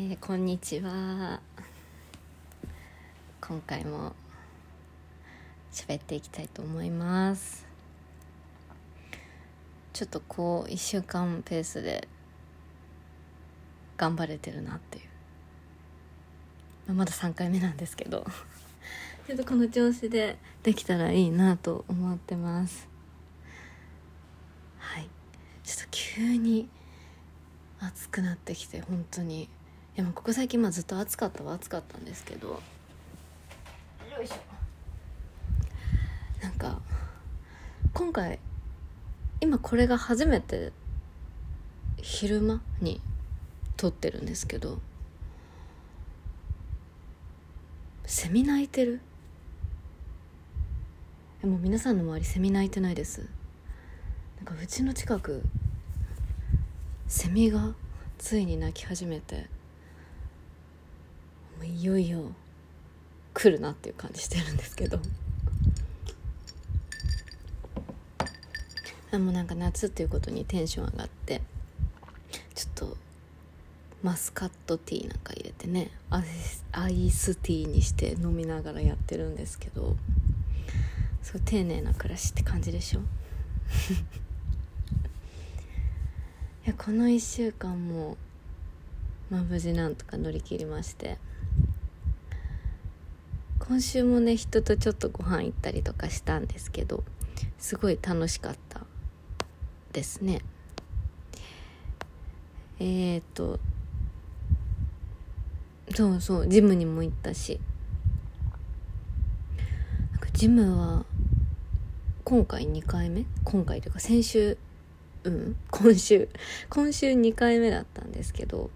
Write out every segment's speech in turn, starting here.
えー、こんにちは。今回も喋っていきたいと思います。ちょっとこう1週間ペースで頑張れてるなっていう、ま、だ3回目なんですけど。ちょっとこの調子でできたらいいなと思ってます。はい。ちょっと急に暑くなってきて本当に。でもここ最近まあずっと暑かったは暑かったんですけど。よいしょ。なんか今回今これが初めて昼間に撮ってるんですけど。セミ鳴いてる？でも皆さんの周りセミ鳴いてないです。なんかうちの近くセミがついに鳴き始めてもういよいよ来るなっていう感じしてるんですけど。あもうなんか夏っていうことにテンション上がってちょっとマスカットティーなんか入れてねアイスティーにして飲みながらやってるんですけどすごい丁寧な暮らしって感じでしょ？いやこの1週間もまあ無事なんとか乗り切りまして。今週もね人とちょっとご飯行ったりとかしたんですけどすごい楽しかったですね。えっ、とそうそうジムにも行ったし。なんかジムは今回2回目？今回というか先週うん今週今週2回目だったんですけど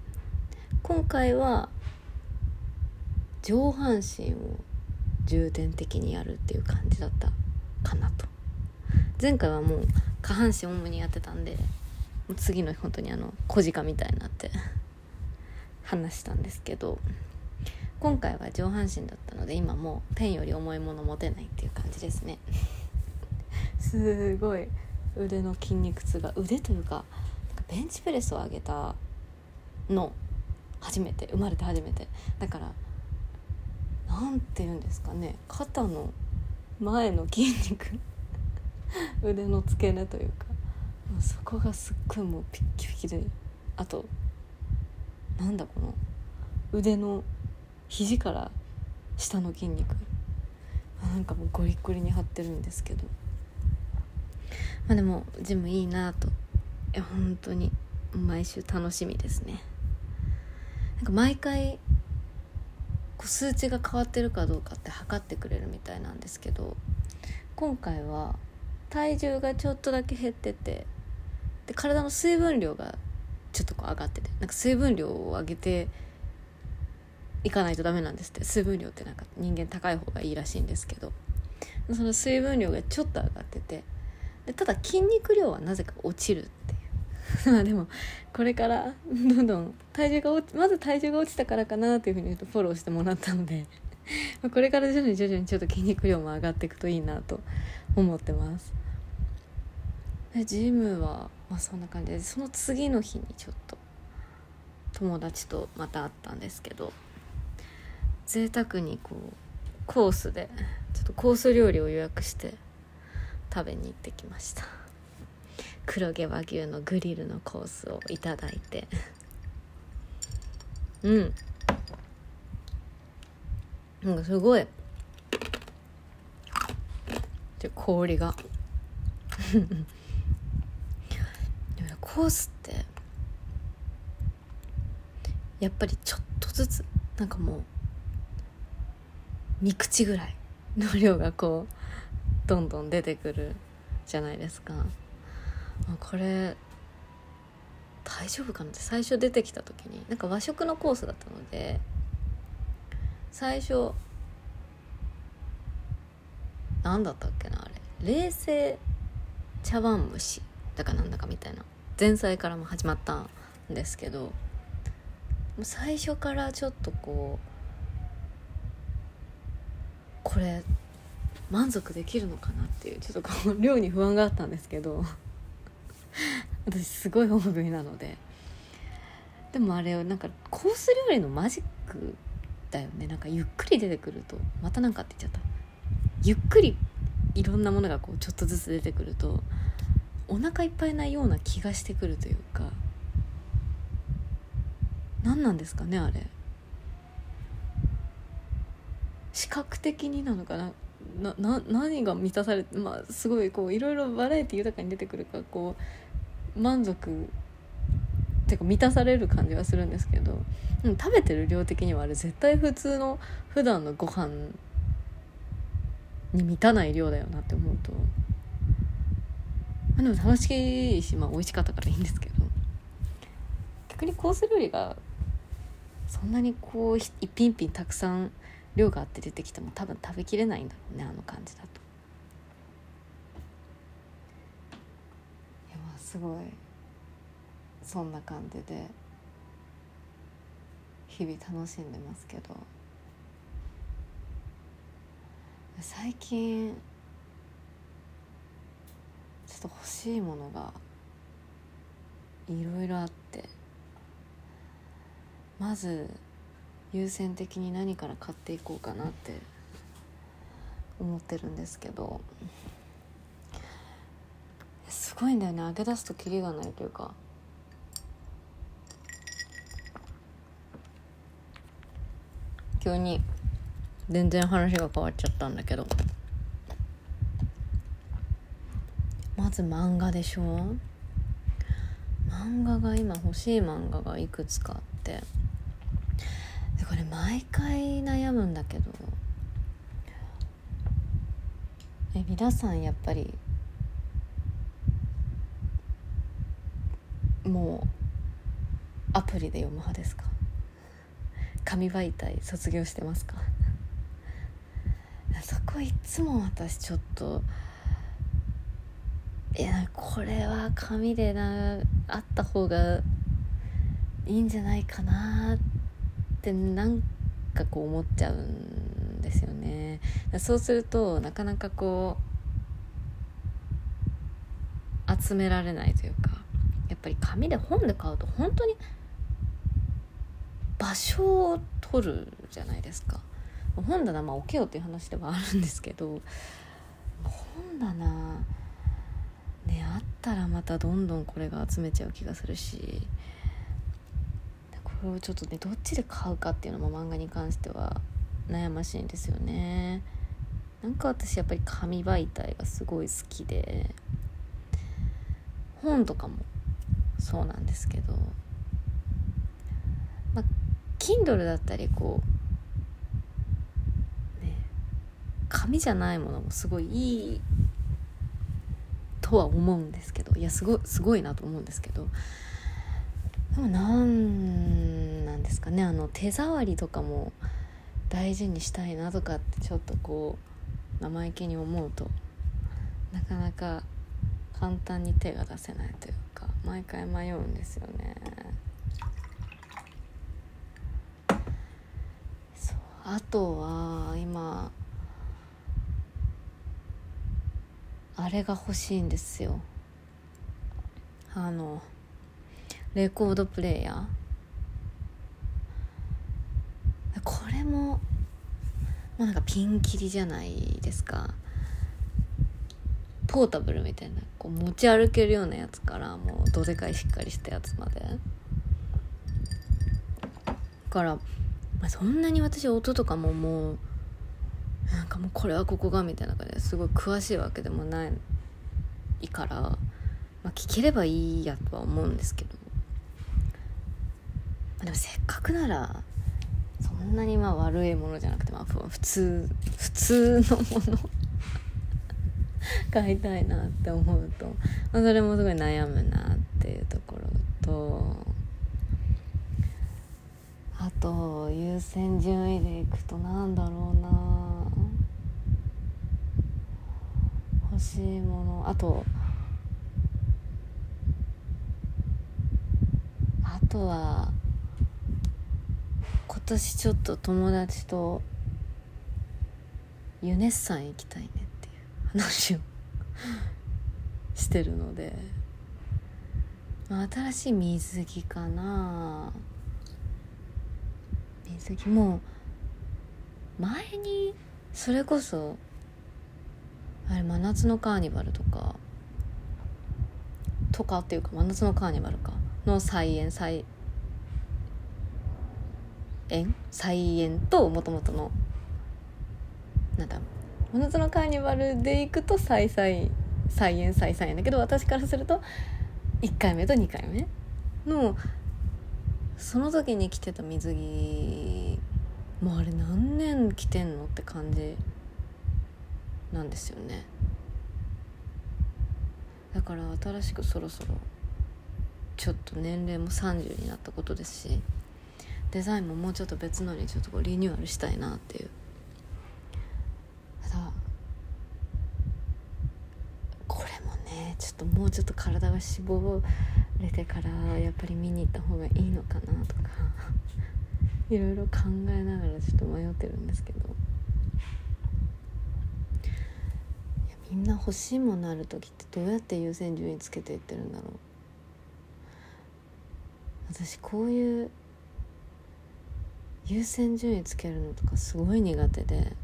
今回は上半身を重点的にやるっていう感じだったかなと。前回はもう下半身主にやってたんでもう次の日本当にあの小鹿みたいになって話したんですけど今回は上半身だったので今もうペンより重いもの持てないっていう感じですね。すごい腕の筋肉痛が腕というかベンチプレスを上げたの初めて生まれて初めて。だから何て言うんですかね肩の前の筋肉 腕の付け根というかそこがすっごいもうピッキピキであとなんだこの腕の肘から下の筋肉なんかもうゴリゴリに張ってるんですけど。まあでもジムいいなといや本当に毎週楽しみですね。なんか毎回こう数値が変わってるかどうかって測ってくれるみたいなんですけど今回は体重がちょっとだけ減っててで体の水分量がちょっとこう上がっててなんか水分量を上げていかないとダメなんですって。水分量ってなんか人間高い方がいいらしいんですけどその水分量がちょっと上がっててでただ筋肉量はなぜか落ちるって まあでもこれから どんどん体重が落ちまず体重が落ちたからかなというふうに言うとフォローしてもらったので これから徐々に徐々にちょっと筋肉量も上がっていくといいなと思ってます。でジムは、まあ、そんな感じでその次の日にちょっと友達とまた会ったんですけど贅沢にこうコースでちょっとコース料理を予約して食べに行ってきました。黒毛和牛のグリルのコースをいただいて。うん。なんかすごい。で氷が。コースってやっぱりちょっとずつなんかもう3口ぐらいの量がこうどんどん出てくるじゃないですか。これ大丈夫かなって最初出てきた時になんか和食のコースだったので最初何だったっけなあれ。冷製茶碗蒸しだかなんだかみたいな。前菜からも始まったんですけど最初からちょっとこうこれ満足できるのかなっていうちょっとこう 量に不安があったんですけど。私すごい大食いなので。でもあれなんかコース料理のマジックだよね。なんかゆっくり出てくるとまた何かって言っちゃった。ゆっくりいろんなものがこうちょっとずつ出てくるとお腹いっぱいなような気がしてくるというか。何なんですかねあれ。視覚的になのかな。なな何が満たされてまあすごいこういろいろバラエティー豊かに出てくるかこう満足てか満たされる感じはするんですけど、食べてる量的にはあれ絶対普通の普段のご飯に満たない量だよなって思うと、ま、でも楽しいし、まあ、美味しかったからいいんですけど逆にコース料理がそんなにこう一品一品たくさん量があって出てきても多分食べきれないんだろうねあの感じだと。いやまあすごいそんな感じで日々楽しんでますけど。最近ちょっと欲しいものがいろいろあって。まず優先的に何から買っていこうかなって思ってるんですけど。ごいんだよね。揚げ出すとキリがないというか。急に。全然話が変わっちゃったんだけど。まず漫画でしょ。漫画が今欲しい漫画がいくつかあって。でこれ毎回悩むんだけど。え皆さんやっぱりもうアプリで読む派ですか？紙媒体卒業してますか？そこいつも私ちょっといやこれは紙でなあった方がいいんじゃないかなってなんかこう思っちゃうんですよね。そうするとなかなかこう集められないというかやっぱり紙で本で買うと本当に場所を取るじゃないですか。本棚まあ置けよっていう話ではあるんですけど。本棚ねあったらまたどんどんこれが集めちゃう気がするし。これをちょっとねどっちで買うかっていうのも漫画に関しては悩ましいんですよね。なんか私やっぱり紙媒体がすごい好きで。本とかもそうなんですけど。まあ Kindle だったりこうね紙じゃないものもすごいいいとは思うんですけど。いやすごすごいなと思うんですけど。でもなんなんですかね。あの手触りとかも大事にしたいなとかってちょっとこう生意気に思うとなかなか簡単に手が出せないというか。毎回迷うんですよね。そうあとは今あれが欲しいんですよ。あのレコードプレーヤー。これももうなんかピンキリじゃないですか。ポータブルみたいなこう持ち歩けるようなやつからもうどでかいしっかりしたやつまで。だから、まあ、そんなに私音とかももうなんかもうこれはここがみたいな感じですごい詳しいわけでもないから、まあ、聞ければいいやとは思うんですけどまでもせっかくならそんなにまあ悪いものじゃなくてまあ普通普通のもの 買いたいなって思うと、まあ、それもすごい悩むなっていうところと。あと優先順位でいくとなんだろうな。欲しいもの。あとあとは今年ちょっと友達とユネッサン行きたいね。話をしてるので、まあ、新しい水着かな。水着も前にそれこそあれ真夏のカーニバルとかとかっていうか真夏のカーニバルか。の再演再演？再演ともともとのなんだ真夏のカーニバルで行くと再再再演再再演だけど私からすると1回目と2回目のその時に着てた水着もうあれ何年着てんのって感じなんですよね。だから新しくそろそろちょっと年齢も30になったことですしデザインももうちょっと別のにちょっとこうリニューアルしたいなっていうただこれもねょっともうちょっと体が絞れてからやっぱり見に行った方がいいのかなとか いろいろ考えながらちょっと迷ってるんですけど。みんな欲しいものある時ってどうやって優先順位つけていってるんだろう。私こういう優先順位つけるのとかすごい苦手で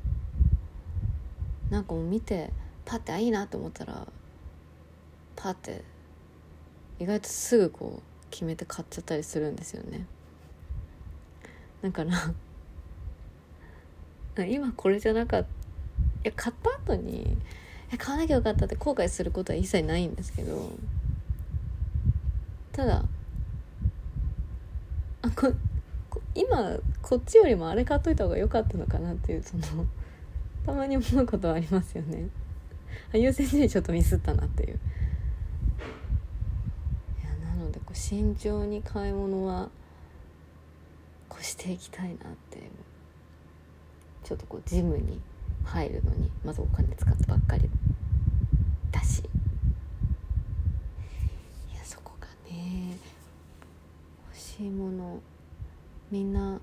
なんかもう見てパッてあいいなと思ったらパッて意外とすぐこう決めて買っちゃったりするんですよね。だから 今これじゃなかったいや買った後に買わなきゃよかったって後悔することは一切ないんですけどただあこ今こっちよりもあれ買っといた方が良かったのかなっていうそのたまに思うことはありますよね。優先順位ちょっとミスったなっていう。こう慎重に買い物はこうしていきたいなってちょっとこうジムに入るのにまずお金使ったばっかりだし。いやそこがね欲しいものみんな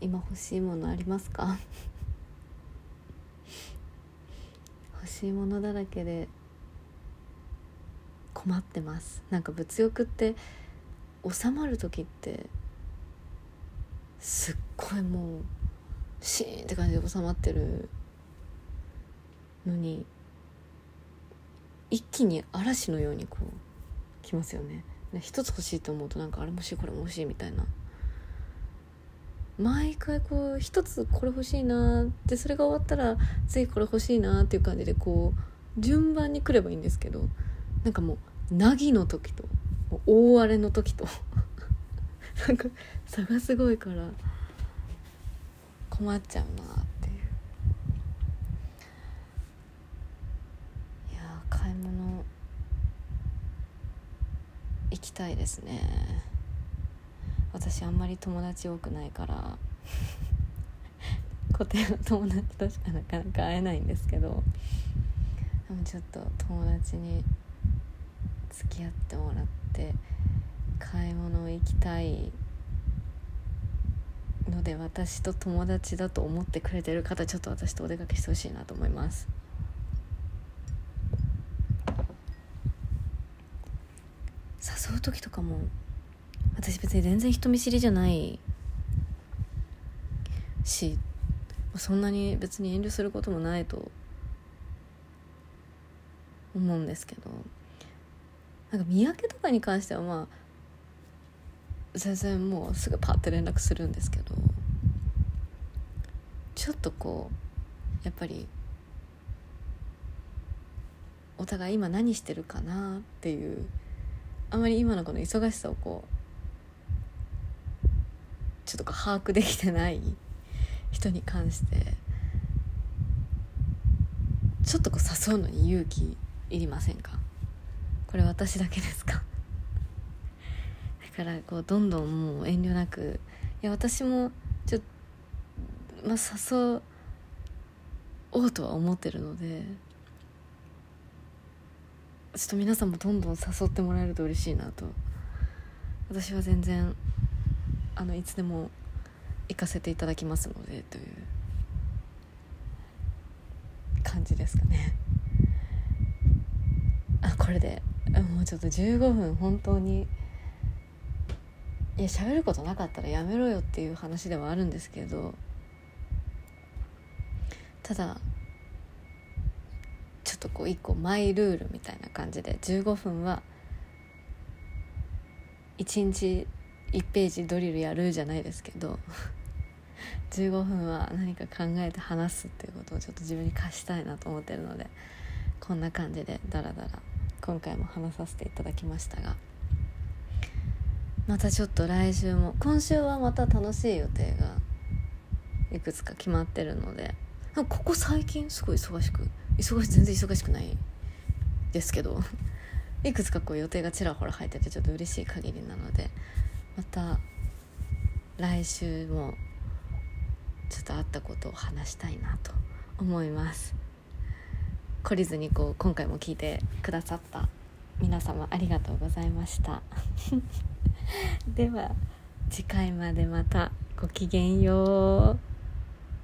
今欲しいものありますか？欲しいものだらけで困ってます。なんか物欲って収まる時ってすっごいもうシーンって感じで収まってるのに一気に嵐のようにこう来ますよね。一つ欲しいと思うとなんかあれも欲しいこれも欲しいみたいな。毎回こう一つこれ欲しいなってそれが終わったら次これ欲しいなっていう感じでこう順番に来ればいいんですけどなんかもう凪の時と大荒れの時と。なんか差がすごいから困っちゃうなっていう。いや買い物行きたいですね。私あんまり友達多くないから 固定の友達としかなかなか会えないんですけどでもちょっと友達に付き合ってもらって買い物行きたいので私と友達だと思ってくれてる方ちょっと私とお出かけしてほしいなと思います。誘う時とかも私別に全然人見知りじゃないしそんなに別に遠慮することもないと思うんですけど。なんか三宅とかに関してはまあ全然もうすぐパッて連絡するんですけどちょっとこうやっぱりお互い今何してるかなっていうあまり今のこの忙しさをこうちょっと把握できてない人に関してちょっとこう誘うのに勇気いりませんか？これ私だけですか？だからこうどんどんもう遠慮なくいや私もちょっと、まあ、誘おうとは思ってるのでちょっと皆さんもどんどん誘ってもらえると嬉しいなと。私は全然あのいつでも行かせていただきますのでという感じですかね。あこれで。もうちょっと15分本当に。いや喋ることなかったらやめろよっていう話ではあるんですけどただちょっとこう一個マイルールみたいな感じで15分は1日1ページドリルやるじゃないですけど 15分は何か考えて話すっていうことをちょっと自分に課したいなと思ってるのでこんな感じでダラダラ今回も話させていただきましたがまたちょっと来週も今週はまた楽しい予定がいくつか決まってるのでここ最近すごい忙しく忙し全然忙しくないですけど いくつかこう予定がちらほら入っててちょっと嬉しい限りなのでまた来週もちょっと会ったことを話したいなと思います。懲りずにこう今回も聞いてくださった皆様ありがとうございました。では次回までまたごきげんよう。